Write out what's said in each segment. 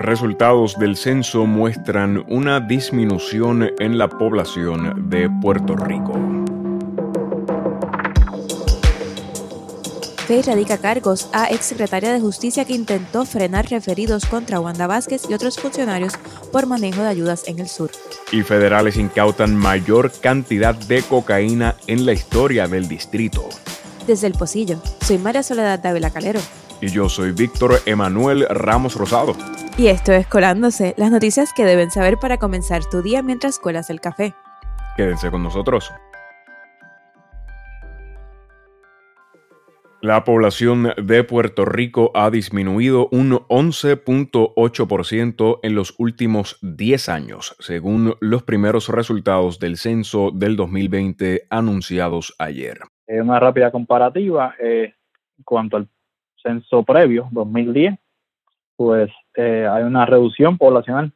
Resultados del censo muestran una disminución en la población de Puerto Rico. FEI radica cargos a exsecretaria de Justicia que intentó frenar referidos contra Wanda Vázquez y otros funcionarios por manejo de ayudas en el sur. Y federales incautan mayor cantidad de cocaína en la historia del distrito. Desde el Pocillo, soy María Soledad Dávila Calero. Y yo soy Víctor Emanuel Ramos Rosado. Y esto es Colándose, las noticias que deben saber para comenzar tu día mientras cuelas el café. Quédense con nosotros. La población de Puerto Rico ha disminuido un 11.8% en los últimos 10 años, según los primeros resultados del censo del 2020 anunciados ayer. Una rápida comparativa eh, en cuanto al censo previo, 2010, pues eh, hay una reducción poblacional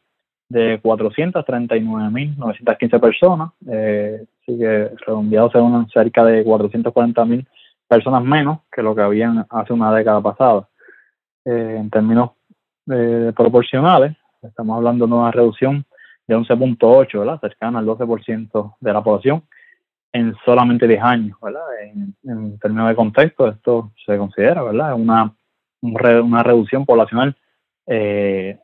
de 439.915 personas, eh, así que redondeado según cerca de 440.000 personas menos que lo que habían hace una década pasada. Eh, en términos eh, proporcionales, estamos hablando de una reducción de 11.8, ¿verdad? Cercana al 12% de la población en solamente 10 años, ¿verdad? En, términos de contexto, esto se considera, ¿verdad? Una, una reducción poblacional eh,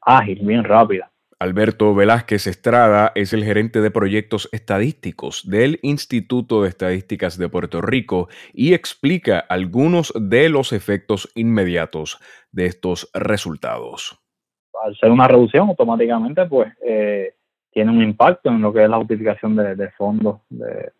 ágil, bien rápida. Alberto Velázquez Estrada es el gerente de proyectos estadísticos del Instituto de Estadísticas de Puerto Rico y explica algunos de los efectos inmediatos de estos resultados. Al ser una reducción, automáticamente pues eh, tiene un impacto en lo que es la utilización de, fondos de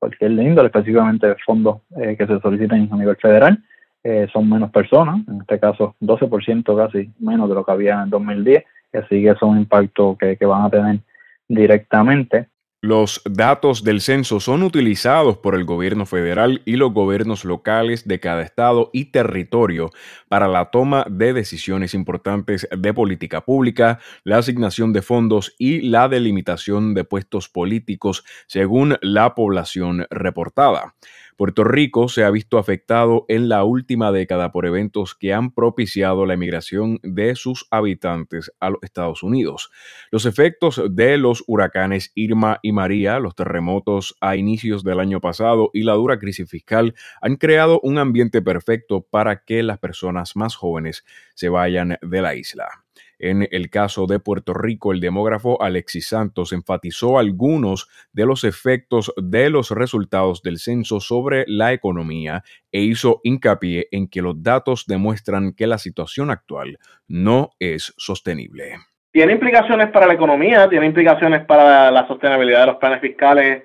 cualquier índole, específicamente de fondos eh, que se solicitan a nivel federal. Eh, son menos personas, en este caso 12% casi menos de lo que había en 2010 así que es un impacto que, van a tener directamente. Los datos del censo son utilizados por el gobierno federal y los gobiernos locales de cada estado y territorio para la toma de decisiones importantes de política pública, la asignación de fondos y la delimitación de puestos políticos según la población reportada. Puerto Rico se ha visto afectado en la última década por eventos que han propiciado la emigración de sus habitantes a los Estados Unidos. Los efectos de los huracanes Irma y María, los terremotos a inicios del año pasado y la dura crisis fiscal han creado un ambiente perfecto para que las personas más jóvenes se vayan de la isla. En el caso de Puerto Rico, el demógrafo Alexis Santos enfatizó algunos de los efectos de los resultados del censo sobre la economía e hizo hincapié en que los datos demuestran que la situación actual no es sostenible. Tiene implicaciones para la economía, tiene implicaciones para la sostenibilidad de los planes fiscales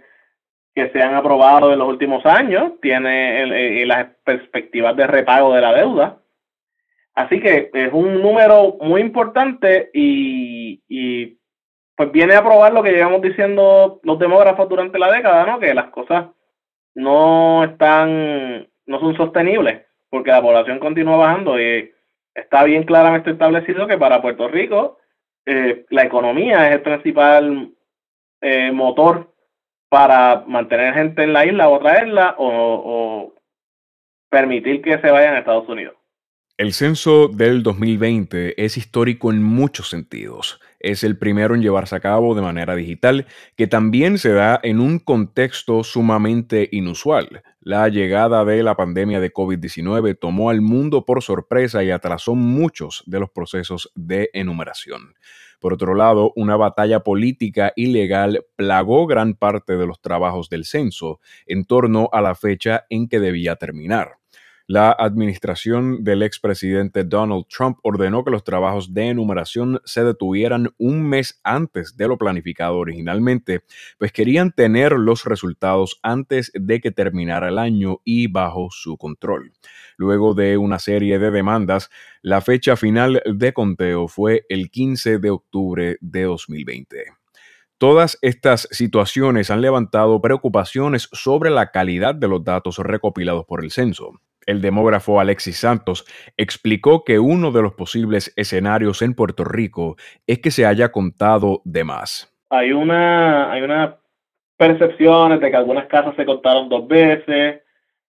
que se han aprobado en los últimos años, tiene las perspectivas de repago de la deuda Así que es un número muy importante y, pues viene a probar lo que llevamos diciendo los demógrafos durante la década, ¿no? Que las cosas no están, no son sostenibles porque la población continúa bajando y está bien claramente establecido que para Puerto Rico eh, la economía es el principal eh, motor para mantener gente en la isla o traerla o, o permitir que se vayan a Estados Unidos. El censo del 2020 es histórico en muchos sentidos. Es el primero en llevarse a cabo de manera digital, que también se da en un contexto sumamente inusual. La llegada de la pandemia de COVID-19 tomó al mundo por sorpresa y atrasó muchos de los procesos de enumeración. Por otro lado, una batalla política y legal plagó gran parte de los trabajos del censo en torno a la fecha en que debía terminar. La administración del expresidente Donald Trump ordenó que los trabajos de enumeración se detuvieran un mes antes de lo planificado originalmente, pues querían tener los resultados antes de que terminara el año y bajo su control. Luego de una serie de demandas, la fecha final de conteo fue el 15 de octubre de 2020. Todas estas situaciones han levantado preocupaciones sobre la calidad de los datos recopilados por el censo. El demógrafo Alexis Santos explicó que uno de los posibles escenarios en Puerto Rico es que se haya contado de más. Hay una, hay una percepción de que algunas casas se contaron dos veces,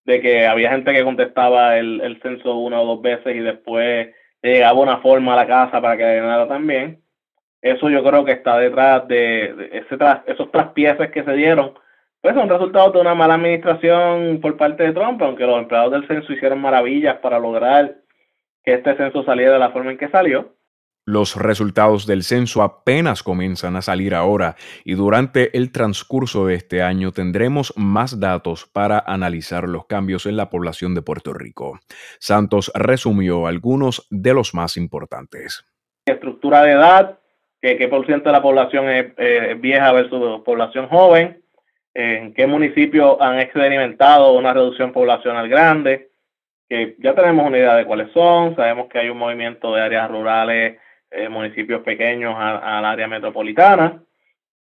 de que había gente que contestaba el, censo una o dos veces y después llegaba una forma a la casa para que ganara también. Eso yo creo que está detrás de, ese esos traspieces que se dieron. Pues son resultados de una mala administración por parte de Trump, aunque los empleados del censo hicieron maravillas para lograr que este censo saliera de la forma en que salió. Los resultados del censo apenas comienzan a salir ahora y durante el transcurso de este año tendremos más datos para analizar los cambios en la población de Puerto Rico. Santos resumió algunos de los más importantes. Estructura de edad, qué por ciento de la población es vieja versus población joven, en qué municipios han experimentado una reducción poblacional grande, que ya tenemos una idea de cuáles son, sabemos que hay un movimiento de áreas rurales eh, municipios pequeños al área metropolitana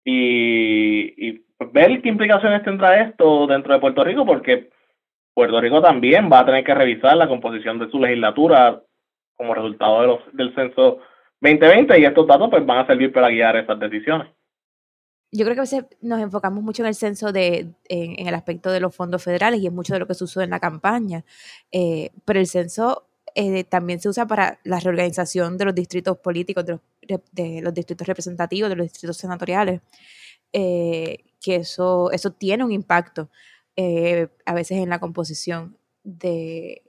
y, ver qué implicaciones tendrá esto dentro de Puerto Rico, porque Puerto Rico también va a tener que revisar la composición de su legislatura como resultado de los, del censo 2020 y estos datos pues van a servir para guiar esas decisiones. Yo creo que a veces nos enfocamos mucho en el censo de, en, el aspecto de los fondos federales y es mucho de lo que se usó en la campaña, eh, pero el censo eh, también se usa para la reorganización de los distritos políticos, de los, distritos representativos, de los distritos senatoriales, eh, que eso, eso tiene un impacto eh, a veces en la composición de,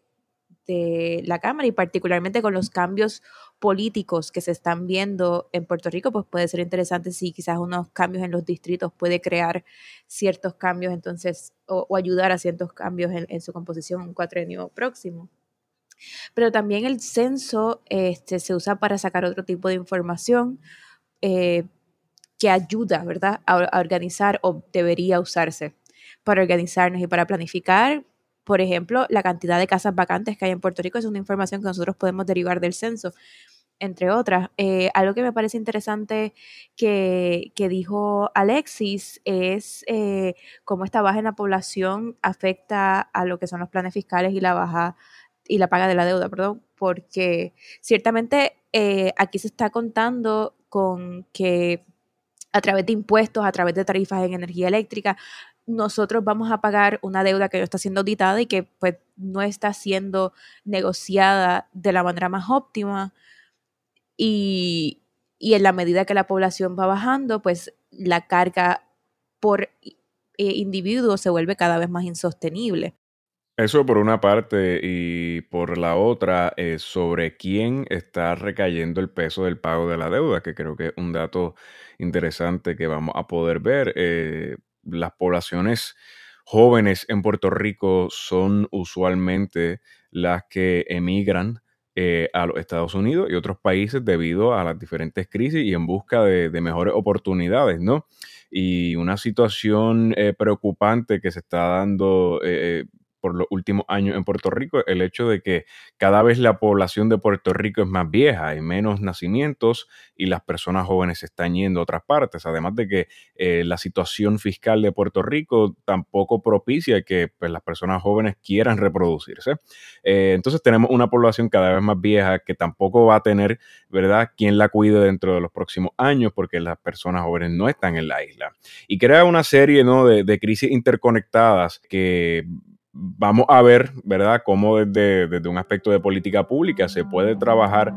de la Cámara y particularmente con los cambios políticos que se están viendo en Puerto Rico, pues puede ser interesante si quizás unos cambios en los distritos puede crear ciertos cambios entonces o, ayudar a ciertos cambios en, en su composición un cuatrenio próximo. Pero también el censo este, se usa para sacar otro tipo de información eh, que ayuda, ¿verdad?, a, organizar o debería usarse para organizarnos y para planificar. Por ejemplo, la cantidad de casas vacantes que hay en Puerto Rico es una información que nosotros podemos derivar del censo, entre otras. Eh, algo que me parece interesante que, dijo Alexis es eh, cómo esta baja en la población afecta a lo que son los planes fiscales y la baja y la paga de la deuda, perdón, porque ciertamente eh, aquí se está contando con que a través de impuestos, a través de tarifas en energía eléctrica, nosotros vamos a pagar una deuda que no está siendo auditada y que pues no está siendo negociada de la manera más óptima y, en la medida que la población va bajando, pues la carga por eh, individuo se vuelve cada vez más insostenible. Eso por una parte y por la otra, eh, sobre quién está recayendo el peso del pago de la deuda, que creo que es un dato interesante que vamos a poder ver. Eh, las poblaciones jóvenes en Puerto Rico son usualmente las que emigran eh, a los Estados Unidos y otros países debido a las diferentes crisis y en busca de, mejores oportunidades, ¿no? Y una situación preocupante que se está dando por los últimos años en Puerto Rico, el hecho de que cada vez la población de Puerto Rico es más vieja, hay menos nacimientos y las personas jóvenes se están yendo a otras partes, además de que eh, la situación fiscal de Puerto Rico tampoco propicia que pues, las personas jóvenes quieran reproducirse. Eh, entonces tenemos una población cada vez más vieja que tampoco va a tener, ¿verdad?, quien la cuide dentro de los próximos años porque las personas jóvenes no están en la isla. Y crea una serie ¿no? de, de crisis interconectadas que vamos a ver, ¿verdad?, cómo desde, desde un aspecto de política pública se puede trabajar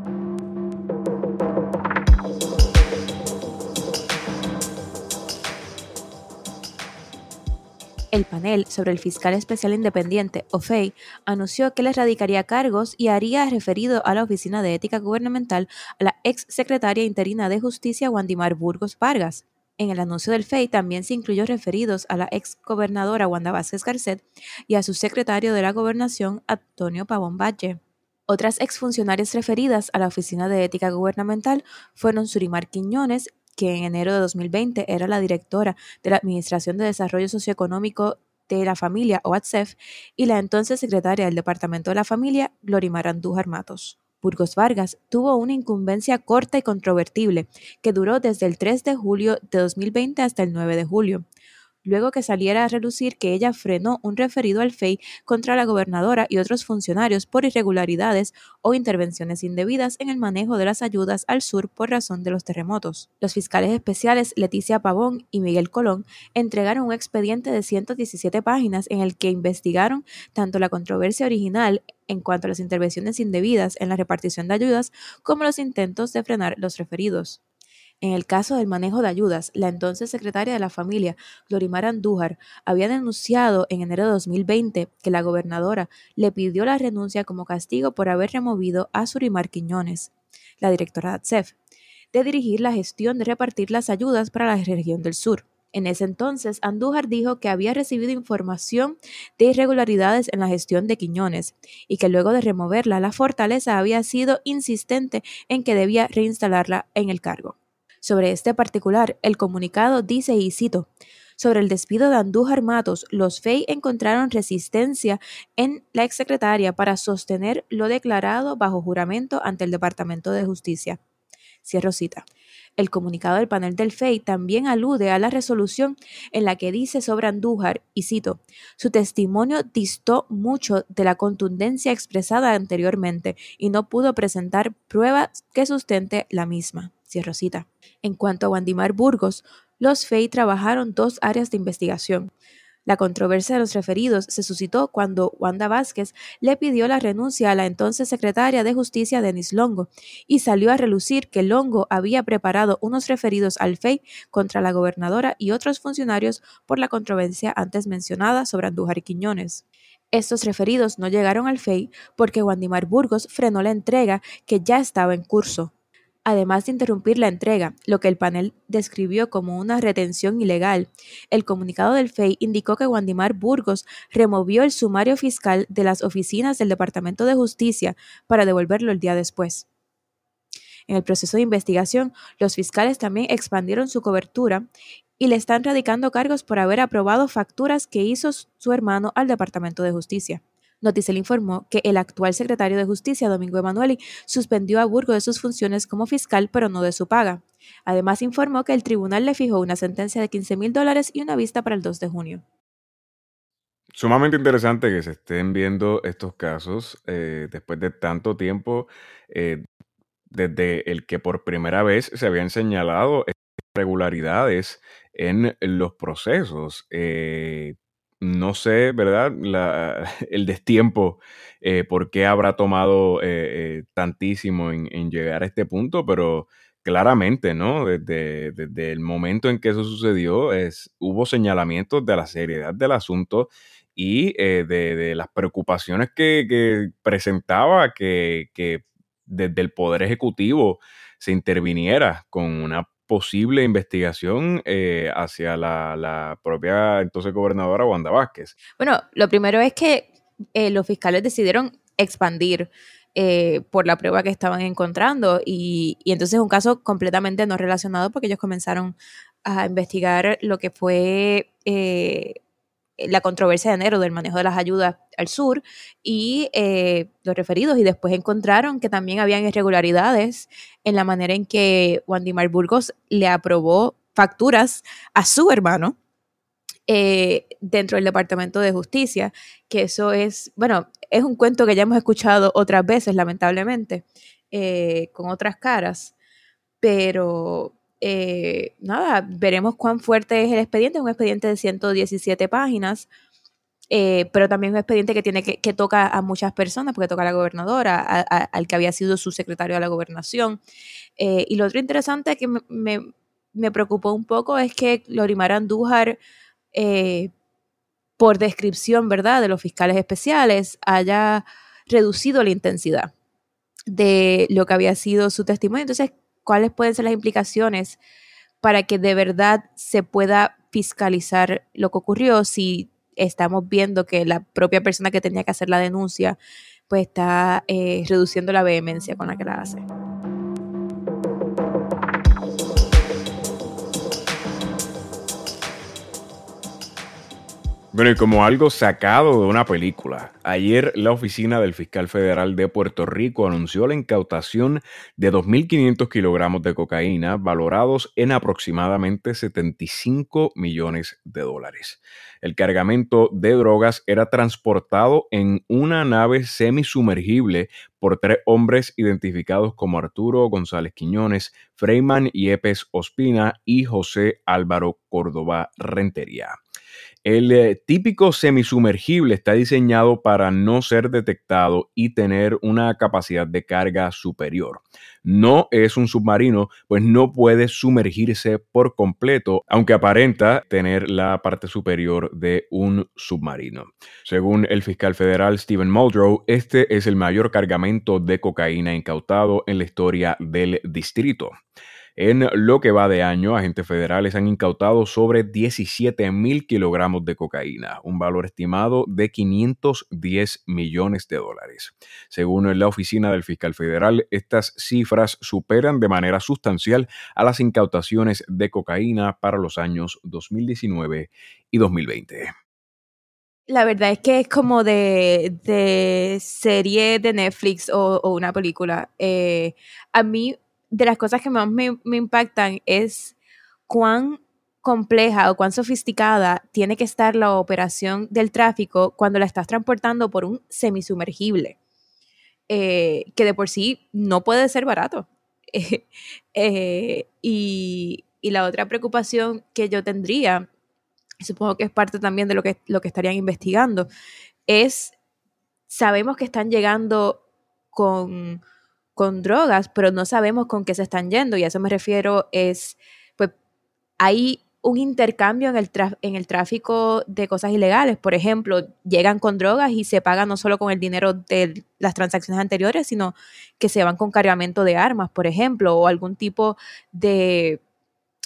El panel sobre el fiscal especial independiente, OFEI, anunció que le radicaría cargos y haría referido a la Oficina de Ética Gubernamental a la ex secretaria interina de Justicia, Wandimar Burgos Vargas. En el anuncio del FEI también se incluyó referidos a la ex gobernadora Wanda Vázquez Garcet y a su secretario de la gobernación, Antonio Pavón Valle. Otras exfuncionarias referidas a la Oficina de Ética Gubernamental fueron Surimar Quiñones, que en enero de 2020 era la directora de la Administración de Desarrollo Socioeconómico de la Familia, o ATSEF, y la entonces secretaria del Departamento de la Familia, Glorimar Andújar Matos. Burgos Vargas tuvo una incumbencia corta y controvertible que duró desde el 3 de julio de 2020 hasta el 9 de julio. Luego que saliera a relucir que ella frenó un referido al FEI contra la gobernadora y otros funcionarios por irregularidades o intervenciones indebidas en el manejo de las ayudas al sur por razón de los terremotos. Los fiscales especiales Leticia Pavón y Miguel Colón entregaron un expediente de 117 páginas en el que investigaron tanto la controversia original en cuanto a las intervenciones indebidas en la repartición de ayudas como los intentos de frenar los referidos. En el caso del manejo de ayudas, la entonces secretaria de la familia, Glorimar Andújar, había denunciado en enero de 2020 que la gobernadora le pidió la renuncia como castigo por haber removido a Surimar Quiñones, la directora de ATSEF, de dirigir la gestión de repartir las ayudas para la región del sur. En ese entonces, Andújar dijo que había recibido información de irregularidades en la gestión de Quiñones y que luego de removerla, la fortaleza había sido insistente en que debía reinstalarla en el cargo. Sobre este particular, el comunicado dice, y cito, sobre el despido de Andújar Matos, los FEI encontraron resistencia en la exsecretaria para sostener lo declarado bajo juramento ante el Departamento de Justicia. Cierro cita. El comunicado del panel del FEI también alude a la resolución en la que dice sobre Andújar, y cito, su testimonio distó mucho de la contundencia expresada anteriormente y no pudo presentar pruebas que sustente la misma. En cuanto a Wandimar Burgos, los FEI trabajaron dos áreas de investigación. La controversia de los referidos se suscitó cuando Wanda Vázquez le pidió la renuncia a la entonces secretaria de Justicia Denis Longo y salió a relucir que Longo había preparado unos referidos al FEI contra la gobernadora y otros funcionarios por la controversia antes mencionada sobre Andújar y Quiñones. Estos referidos no llegaron al FEI porque Wandimar Burgos frenó la entrega que ya estaba en curso además de interrumpir la entrega, lo que el panel describió como una retención ilegal. El comunicado del FEI indicó que Wandimar Burgos removió el sumario fiscal de las oficinas del Departamento de Justicia para devolverlo el día después. En el proceso de investigación, los fiscales también expandieron su cobertura y le están radicando cargos por haber aprobado facturas que hizo su hermano al Departamento de Justicia. Noticel informó que el actual secretario de Justicia, Domingo Emanueli, suspendió a Burgo de sus funciones como fiscal, pero no de su paga. Además, informó que el tribunal le fijó una sentencia de 15 mil dólares y una vista para el 2 de junio. Sumamente interesante que se estén viendo estos casos eh, después de tanto tiempo, eh, desde el que por primera vez se habían señalado irregularidades en los procesos. Eh, no sé, ¿verdad? el destiempo, eh, por qué habrá tomado eh, eh, tantísimo en, llegar a este punto, pero claramente, ¿no? Desde, el momento en que eso sucedió, es, hubo señalamientos de la seriedad del asunto y de, las preocupaciones que, presentaba que, que desde el Poder Ejecutivo se interviniera con una posible investigación eh, hacia la, propia entonces gobernadora Wanda Vázquez. Bueno, lo primero es que eh, los fiscales decidieron expandir eh, por la prueba que estaban encontrando y, y entonces es un caso completamente no relacionado porque ellos comenzaron a investigar lo que fue la controversia de enero del manejo de las ayudas al sur y eh, los referidos y después encontraron que también habían irregularidades en la manera en que Wandimar Burgos le aprobó facturas a su hermano eh, dentro del Departamento de Justicia, que eso es, bueno, es un cuento que ya hemos escuchado otras veces, lamentablemente, eh, con otras caras, pero eh, nada, veremos cuán fuerte es el expediente. Es un expediente de 117 páginas, eh, pero también un expediente que tiene que, que, toca a muchas personas, porque toca a la gobernadora, al que había sido su secretario de la gobernación. Eh, y lo otro interesante que me, me, preocupó un poco es que Lorimar Andújar, por descripción, ¿verdad?, de los fiscales especiales, haya reducido la intensidad de lo que había sido su testimonio. Entonces, cuáles pueden ser las implicaciones para que de verdad se pueda fiscalizar lo que ocurrió si estamos viendo que la propia persona que tenía que hacer la denuncia pues está eh, reduciendo la vehemencia con la que la hace. Bueno, y como algo sacado de una película, ayer la oficina del fiscal federal de Puerto Rico anunció la incautación de 2.500 kilogramos de cocaína valorados en aproximadamente 75 millones de dólares. El cargamento de drogas era transportado en una nave semisumergible por tres hombres identificados como Arturo González Quiñones, Freyman Yepes Ospina y José Álvaro Córdoba Rentería. El eh, típico semisumergible está diseñado para no ser detectado y tener una capacidad de carga superior. No es un submarino, pues no puede sumergirse por completo, aunque aparenta tener la parte superior de un submarino. Según el fiscal federal Stephen Muldrow, este es el mayor cargamento de cocaína incautado en la historia del distrito. En lo que va de año, agentes federales han incautado sobre 17 mil kilogramos de cocaína, un valor estimado de 510 millones de dólares. Según la oficina del fiscal federal, estas cifras superan de manera sustancial a las incautaciones de cocaína para los años 2019 y 2020 la verdad es que es como de, serie de Netflix o, una película. Eh, a mí de las cosas que más me, impactan es cuán compleja o cuán sofisticada tiene que estar la operación del tráfico cuando la estás transportando por un semisumergible, eh, que de por sí no puede ser barato. Eh, y, la otra preocupación que yo tendría, supongo que es parte también de lo que, lo que estarían investigando, es, sabemos que están llegando con con drogas, pero no sabemos con qué se están yendo y a eso me refiero es, pues hay un intercambio en el, en el tráfico de cosas ilegales. Por ejemplo, llegan con drogas y se pagan no solo con el dinero de las transacciones anteriores, sino que se van con cargamento de armas, por ejemplo, o algún tipo de,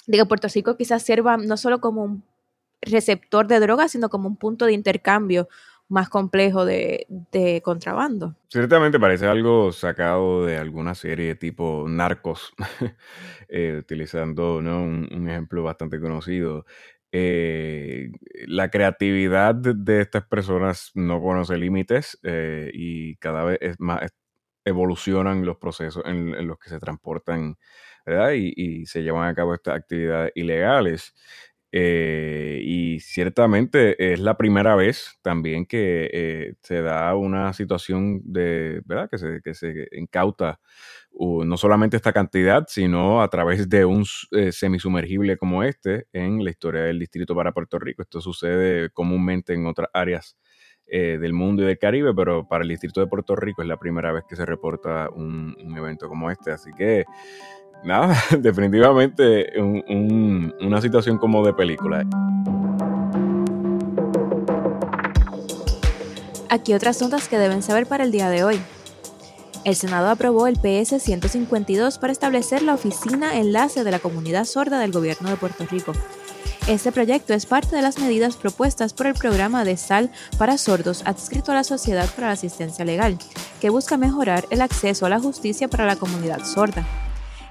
de que Puerto Rico quizás sirva no solo como un receptor de drogas, sino como un punto de intercambio más complejo de, contrabando. Ciertamente parece algo sacado de alguna serie tipo Narcos, eh, utilizando un, ejemplo bastante conocido. Eh, la creatividad de, estas personas no conoce límites eh, y cada vez más evolucionan los procesos en, los que se transportan Y, y, se llevan a cabo estas actividades ilegales. Eh, y ciertamente es la primera vez también que eh, se da una situación de, ¿verdad? Que se, que se incauta no solamente esta cantidad, sino a través de un eh, semisumergible como este en la historia del distrito para Puerto Rico. Esto sucede comúnmente en otras áreas del mundo y del Caribe, pero para el distrito de Puerto Rico es la primera vez que se reporta un, un evento como este. Así que nada, definitivamente una situación como de película. Aquí otras notas que deben saber para el día de hoy. El Senado aprobó el PS 152 para establecer la oficina enlace de la comunidad sorda del gobierno de Puerto Rico. Este proyecto es parte de las medidas propuestas por el programa de SAL para sordos adscrito a la Sociedad para la Asistencia Legal, que busca mejorar el acceso a la justicia para la comunidad sorda.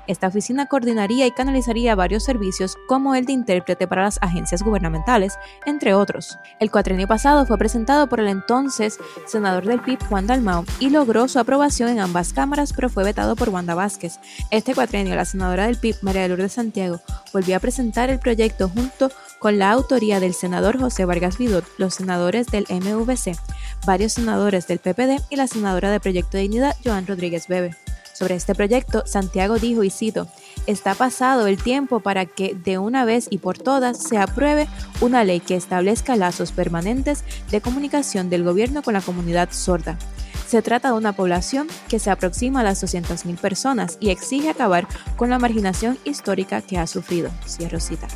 Esta oficina coordinaría y canalizaría varios servicios como el de intérprete para las agencias gubernamentales, entre otros. El cuatrenio pasado fue presentado por el entonces senador del PIB Juan Dalmau y logró su aprobación en ambas cámaras, pero fue vetado por Wanda Vázquez. Este cuatrenio, la senadora del PIB, María Lourdes Santiago, volvió a presentar el proyecto junto con la autoría del senador José Vargas Vidot, los senadores del MVC, varios senadores del PPD y la senadora de Proyecto de Dignidad, Joan Rodríguez Bebe. Sobre este proyecto, Santiago dijo, y cito, está pasado el tiempo para que de una vez y por todas se apruebe una ley que establezca lazos permanentes de comunicación del gobierno con la comunidad sorda. Se trata de una población que se aproxima a las 200.000 personas y exige acabar con la marginación histórica que ha sufrido. Cierro cita.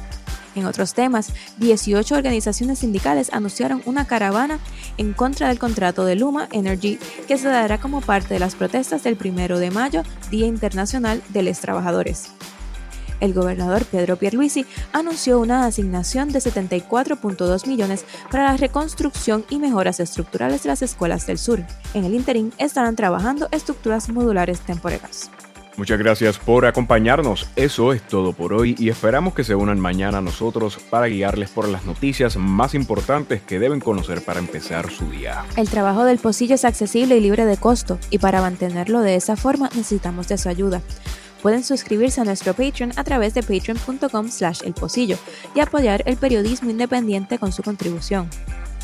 En otros temas, 18 organizaciones sindicales anunciaron una caravana en contra del contrato de Luma Energy que se dará como parte de las protestas del 1 de mayo, Día Internacional de los Trabajadores. El gobernador Pedro Pierluisi anunció una asignación de 74.2 millones para la reconstrucción y mejoras estructurales de las escuelas del sur. En el interín estarán trabajando estructuras modulares temporeras. Muchas gracias por acompañarnos. Eso es todo por hoy y esperamos que se unan mañana a nosotros para guiarles por las noticias más importantes que deben conocer para empezar su día. El trabajo del pocillo es accesible y libre de costo y para mantenerlo de esa forma necesitamos de su ayuda. Pueden suscribirse a nuestro Patreon a través de patreon.com slash el pocillo y apoyar el periodismo independiente con su contribución.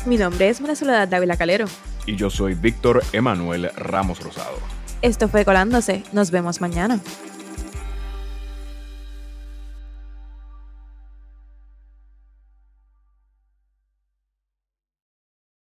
Mi nombre es María Soledad Dávila Calero. Y yo soy Víctor Emanuel Ramos Rosado. Esto fue Colándose. Nos vemos mañana.